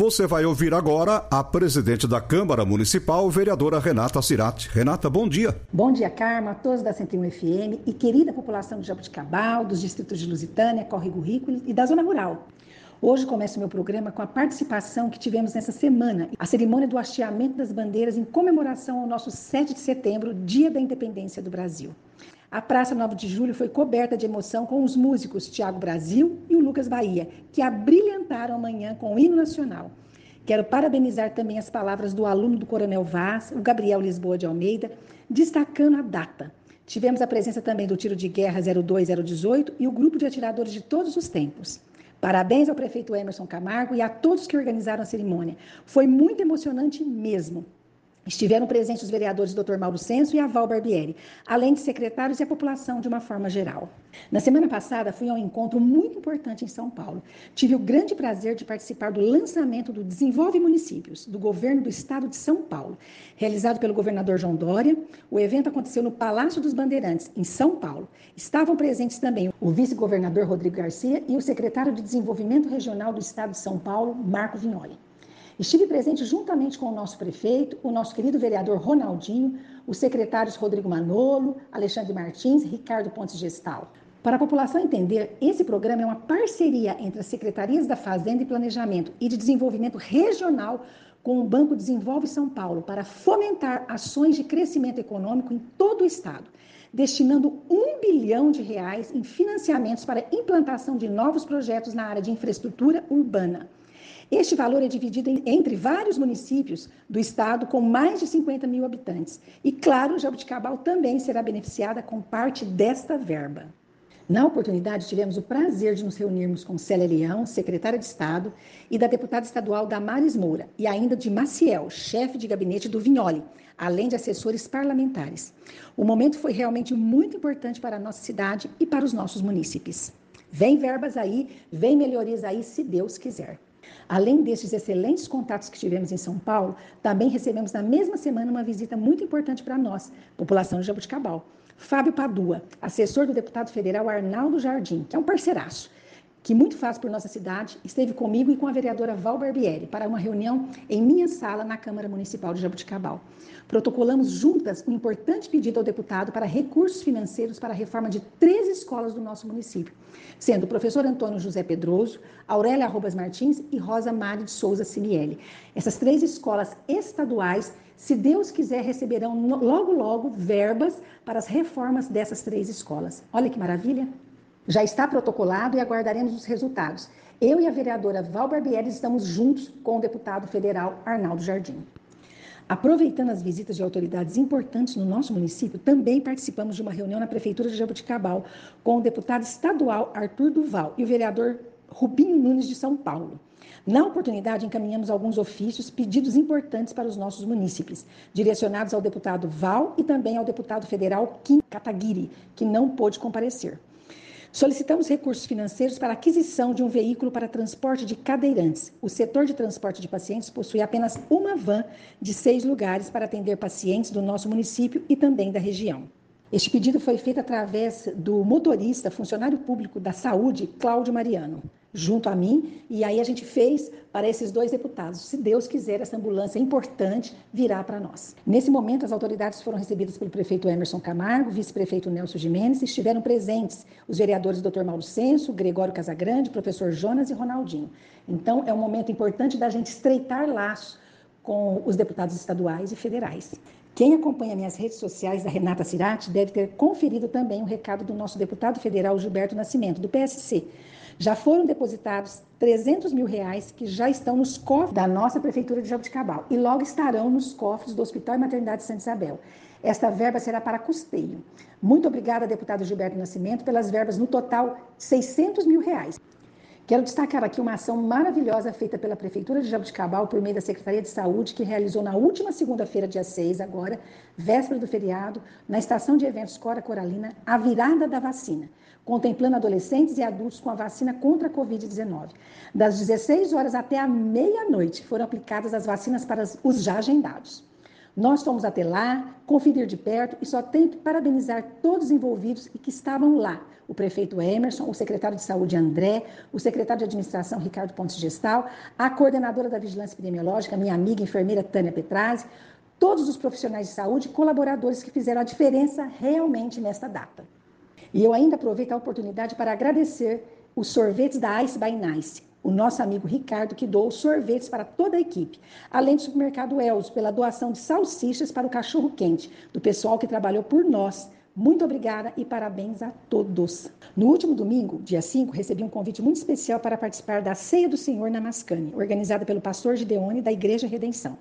Você vai ouvir agora a presidente da Câmara Municipal, vereadora Renata Cirati. Renata, bom dia. Bom dia, Carma, a todos da 101 FM e querida população de Jabuticabal, dos distritos de Lusitânia, Córrego Rico e da Zona Rural. Hoje começo o meu programa com a participação que tivemos nessa semana, a cerimônia do hasteamento das bandeiras em comemoração ao nosso 7 de setembro, Dia da Independência do Brasil. A Praça 9 de Julho foi coberta de emoção com os músicos Tiago Brasil e o Lucas Bahia, que abrilhantaram amanhã com o hino nacional. Quero parabenizar também as palavras do aluno do Coronel Vaz, o Gabriel Lisboa de Almeida, destacando a data. Tivemos a presença também do tiro de guerra 02018 e o grupo de atiradores de todos os tempos. Parabéns ao prefeito Emerson Camargo e a todos que organizaram a cerimônia. Foi muito emocionante mesmo. Estiveram presentes os vereadores Dr. Mauro Senso e a Val Barbieri, além de secretários e a população de uma forma geral. Na semana passada, fui a um encontro muito importante em São Paulo. Tive o grande prazer de participar do lançamento do Desenvolve Municípios, do governo do estado de São Paulo, realizado pelo governador João Dória. O evento aconteceu no Palácio dos Bandeirantes, em São Paulo. Estavam presentes também o vice-governador Rodrigo Garcia e o secretário de Desenvolvimento Regional do estado de São Paulo, Marco Vignoli. Estive presente juntamente com o nosso prefeito, o nosso querido vereador Ronaldinho, os secretários Rodrigo Manolo, Alexandre Martins e Ricardo Pontes Gestal. Para a população entender, esse programa é uma parceria entre as secretarias da Fazenda e Planejamento e de Desenvolvimento Regional com o Banco Desenvolve São Paulo para fomentar ações de crescimento econômico em todo o estado, destinando um bilhão de reais em financiamentos para implantação de novos projetos na área de infraestrutura urbana. Este valor é dividido entre vários municípios do estado com mais de 50 mil habitantes. E, claro, Jabuticabal também será beneficiada com parte desta verba. Na oportunidade, tivemos o prazer de nos reunirmos com Célia Leão, secretária de Estado, e da deputada estadual Damares Moura, e ainda de Maciel, chefe de gabinete do Vinholi, além de assessores parlamentares. O momento foi realmente muito importante para a nossa cidade e para os nossos munícipes. Vem verbas aí, vem melhorias aí, se Deus quiser. Além destes excelentes contatos que tivemos em São Paulo, também recebemos na mesma semana uma visita muito importante para nós, população de Jabuticabal. Fábio Padua, assessor do deputado federal Arnaldo Jardim, que é um parceiraço que muito faz por nossa cidade, esteve comigo e com a vereadora Val Barbieri para uma reunião em minha sala na Câmara Municipal de Jabuticabal. Protocolamos juntas um importante pedido ao deputado para recursos financeiros para a reforma de três escolas do nosso município, sendo o professor Antônio José Pedroso, Aurélia Arrobas Martins e Rosa Mari de Souza Cimieli. Essas três escolas estaduais se Deus quiser, receberão logo, logo verbas para as reformas dessas três escolas. Olha que maravilha! Já está protocolado e aguardaremos os resultados. Eu e a vereadora Val Barbieri estamos juntos com o deputado federal Arnaldo Jardim. Aproveitando as visitas de autoridades importantes no nosso município, também participamos de uma reunião na Prefeitura de Jabuticabal com o deputado estadual Arthur Duval e o vereador Rubinho Nunes de São Paulo. Na oportunidade, encaminhamos alguns ofícios, pedidos importantes para os nossos munícipes, direcionados ao deputado Val e também ao deputado federal Kim Kataguiri, que não pôde comparecer. Solicitamos recursos financeiros para aquisição de um veículo para transporte de cadeirantes. O setor de transporte de pacientes possui apenas uma van de seis lugares para atender pacientes do nosso município e também da região. Este pedido foi feito através do motorista, funcionário público da saúde, Cláudio Mariano junto a mim, e aí a gente fez para esses dois deputados. Se Deus quiser, essa ambulância importante virá para nós. Nesse momento, as autoridades foram recebidas pelo prefeito Emerson Camargo, vice-prefeito Nelson Jimenez, e estiveram presentes os vereadores Dr. Mauro Senso, Gregório Casagrande, professor Jonas e Ronaldinho. Então, é um momento importante da gente estreitar laços com os deputados estaduais e federais. Quem acompanha minhas redes sociais da Renata Cirati deve ter conferido também o recado do nosso deputado federal Gilberto Nascimento, do PSC, já foram depositados 300 mil reais que já estão nos cofres da nossa Prefeitura de Jabuticabal e logo estarão nos cofres do Hospital e Maternidade Santa Isabel. Esta verba será para custeio. Muito obrigada, deputado Gilberto Nascimento, pelas verbas no total 600 mil reais Quero destacar aqui uma ação maravilhosa feita pela Prefeitura de Jabuticabal por meio da Secretaria de Saúde, que realizou na última segunda-feira, dia 6, agora, véspera do feriado, na estação de eventos Cora Coralina, a virada da vacina, contemplando adolescentes e adultos com a vacina contra a Covid-19. Das 16 horas até a meia-noite foram aplicadas as vacinas para os já agendados. Nós fomos até lá, conferir de perto e só tenho que parabenizar todos os envolvidos e que estavam lá. O prefeito Emerson, o secretário de saúde André, o secretário de administração Ricardo Pontes Gestal, a coordenadora da vigilância epidemiológica, minha amiga enfermeira Tânia Petrazzi, todos os profissionais de saúde e colaboradores que fizeram a diferença realmente nesta data. E eu ainda aproveito a oportunidade para agradecer os sorvetes da Ice by Nice, o nosso amigo Ricardo, que doou sorvetes para toda a equipe, além do supermercado Elzo, pela doação de salsichas para o cachorro quente, do pessoal que trabalhou por nós. Muito obrigada e parabéns a todos. No último domingo, dia 5, recebi um convite muito especial para participar da Ceia do Senhor na Mascane, organizada pelo pastor Gideone da Igreja Redenção.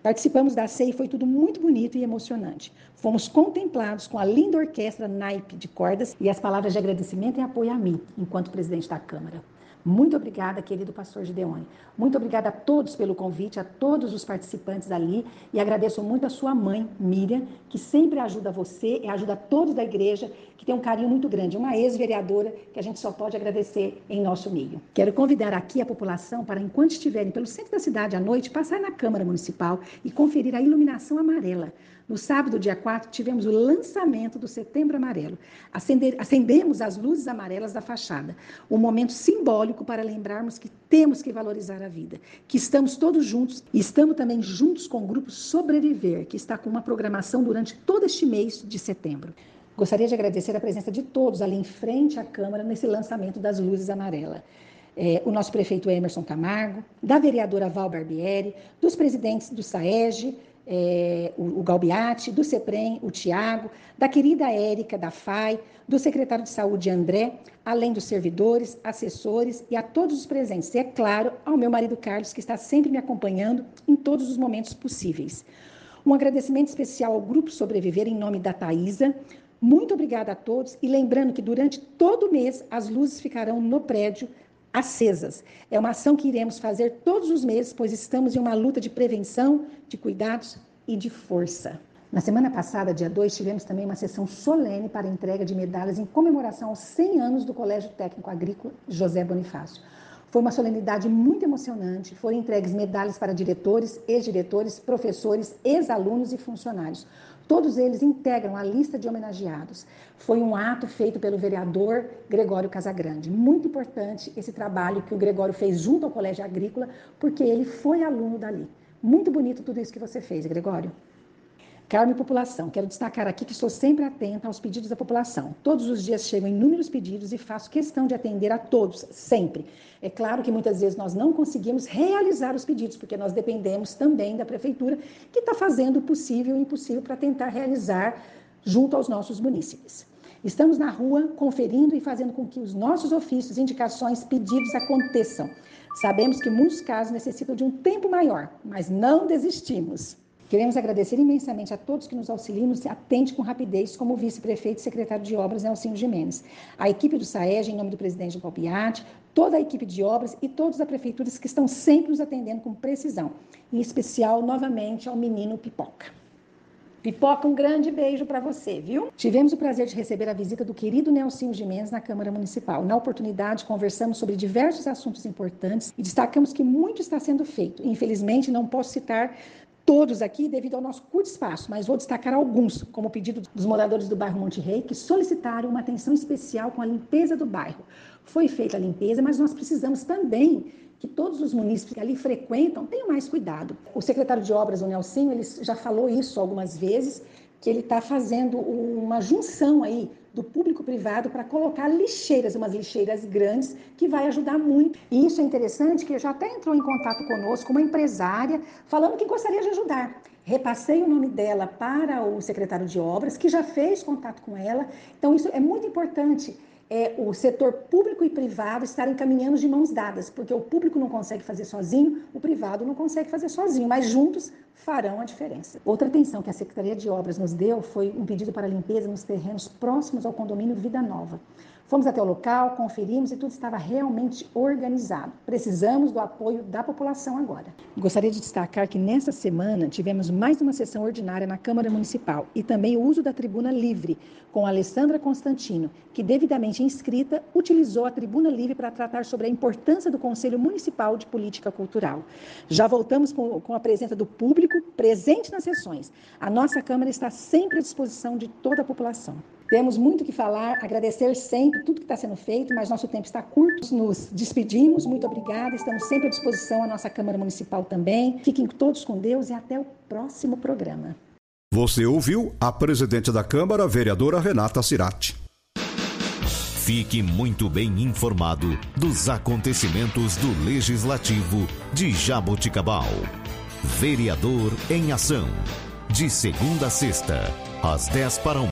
Participamos da ceia e foi tudo muito bonito e emocionante. Fomos contemplados com a linda orquestra naipe de cordas e as palavras de agradecimento e apoio a mim, enquanto presidente da Câmara. Muito obrigada, querido pastor Gideone. Muito obrigada a todos pelo convite, a todos os participantes ali e agradeço muito a sua mãe, Miriam, que sempre ajuda você e ajuda todos da igreja, que tem um carinho muito grande, uma ex-vereadora que a gente só pode agradecer em nosso meio. Quero convidar aqui a população para, enquanto estiverem pelo centro da cidade à noite, passar na Câmara Municipal e conferir a iluminação amarela. No sábado, dia 4, tivemos o lançamento do Setembro Amarelo. Acender, acendemos as luzes amarelas da fachada, um momento simbólico para lembrarmos que temos que valorizar a vida, que estamos todos juntos e estamos também juntos com o grupo Sobreviver, que está com uma programação durante todo este mês de setembro. Gostaria de agradecer a presença de todos ali em frente à Câmara nesse lançamento das luzes amarelas. É, o nosso prefeito Emerson Camargo, da vereadora Val Barbieri, dos presidentes do SAEG, é, o, o Galbiati, do CEPREM, o Tiago, da querida Érica, da FAI, do secretário de Saúde André, além dos servidores, assessores e a todos os presentes. E, é claro, ao meu marido Carlos, que está sempre me acompanhando em todos os momentos possíveis. Um agradecimento especial ao Grupo Sobreviver, em nome da Thaisa. Muito obrigada a todos e lembrando que durante todo o mês as luzes ficarão no prédio acesas. É uma ação que iremos fazer todos os meses, pois estamos em uma luta de prevenção, de cuidados e de força. Na semana passada, dia 2, tivemos também uma sessão solene para entrega de medalhas em comemoração aos 100 anos do Colégio Técnico Agrícola José Bonifácio. Foi uma solenidade muito emocionante. Foram entregues medalhas para diretores, ex-diretores, professores, ex-alunos e funcionários. Todos eles integram a lista de homenageados. Foi um ato feito pelo vereador Gregório Casagrande. Muito importante esse trabalho que o Gregório fez junto ao Colégio Agrícola, porque ele foi aluno dali. Muito bonito tudo isso que você fez, Gregório. Carme População, quero destacar aqui que estou sempre atenta aos pedidos da população. Todos os dias chegam inúmeros pedidos e faço questão de atender a todos, sempre. É claro que muitas vezes nós não conseguimos realizar os pedidos, porque nós dependemos também da prefeitura, que está fazendo o possível e o impossível para tentar realizar junto aos nossos munícipes. Estamos na rua conferindo e fazendo com que os nossos ofícios, indicações, pedidos aconteçam. Sabemos que muitos casos necessitam de um tempo maior, mas não desistimos. Queremos agradecer imensamente a todos que nos auxiliam e atende com rapidez, como o vice-prefeito e secretário de obras, Nelsinho Jimenez. A equipe do SAEG, em nome do presidente Galpiati, toda a equipe de obras e todos da prefeitura que estão sempre nos atendendo com precisão. Em especial, novamente, ao menino Pipoca. Pipoca, um grande beijo para você, viu? Tivemos o prazer de receber a visita do querido Nelsinho Jimenez na Câmara Municipal. Na oportunidade, conversamos sobre diversos assuntos importantes e destacamos que muito está sendo feito. Infelizmente, não posso citar todos aqui devido ao nosso curto espaço, mas vou destacar alguns, como o pedido dos moradores do bairro Monte Rei, que solicitaram uma atenção especial com a limpeza do bairro. Foi feita a limpeza, mas nós precisamos também que todos os munícipes que ali frequentam tenham mais cuidado. O secretário de obras, o Nelsinho, ele já falou isso algumas vezes, que ele está fazendo uma junção aí do público privado para colocar lixeiras, umas lixeiras grandes, que vai ajudar muito. E isso é interessante, que já até entrou em contato conosco uma empresária falando que gostaria de ajudar. Repassei o nome dela para o secretário de obras, que já fez contato com ela. Então, isso é muito importante é, o setor público e privado estarem caminhando de mãos dadas, porque o público não consegue fazer sozinho, o privado não consegue fazer sozinho, mas juntos farão a diferença. Outra atenção que a Secretaria de Obras nos deu foi um pedido para limpeza nos terrenos próximos ao condomínio Vida Nova. Fomos até o local, conferimos e tudo estava realmente organizado. Precisamos do apoio da população agora. Gostaria de destacar que nessa semana tivemos mais uma sessão ordinária na Câmara Municipal e também o uso da tribuna livre com Alessandra Constantino, que devidamente inscrita utilizou a tribuna livre para tratar sobre a importância do Conselho Municipal de Política Cultural. Já voltamos com a presença do público presente nas sessões. A nossa Câmara está sempre à disposição de toda a população. Temos muito que falar, agradecer sempre tudo que está sendo feito, mas nosso tempo está curto. Nos despedimos, muito obrigada. Estamos sempre à disposição, a nossa Câmara Municipal também. Fiquem todos com Deus e até o próximo programa. Você ouviu a presidente da Câmara, vereadora Renata Cirati. Fique muito bem informado dos acontecimentos do Legislativo de Jaboticabal. Vereador em Ação. De segunda a sexta, às 10 para 1.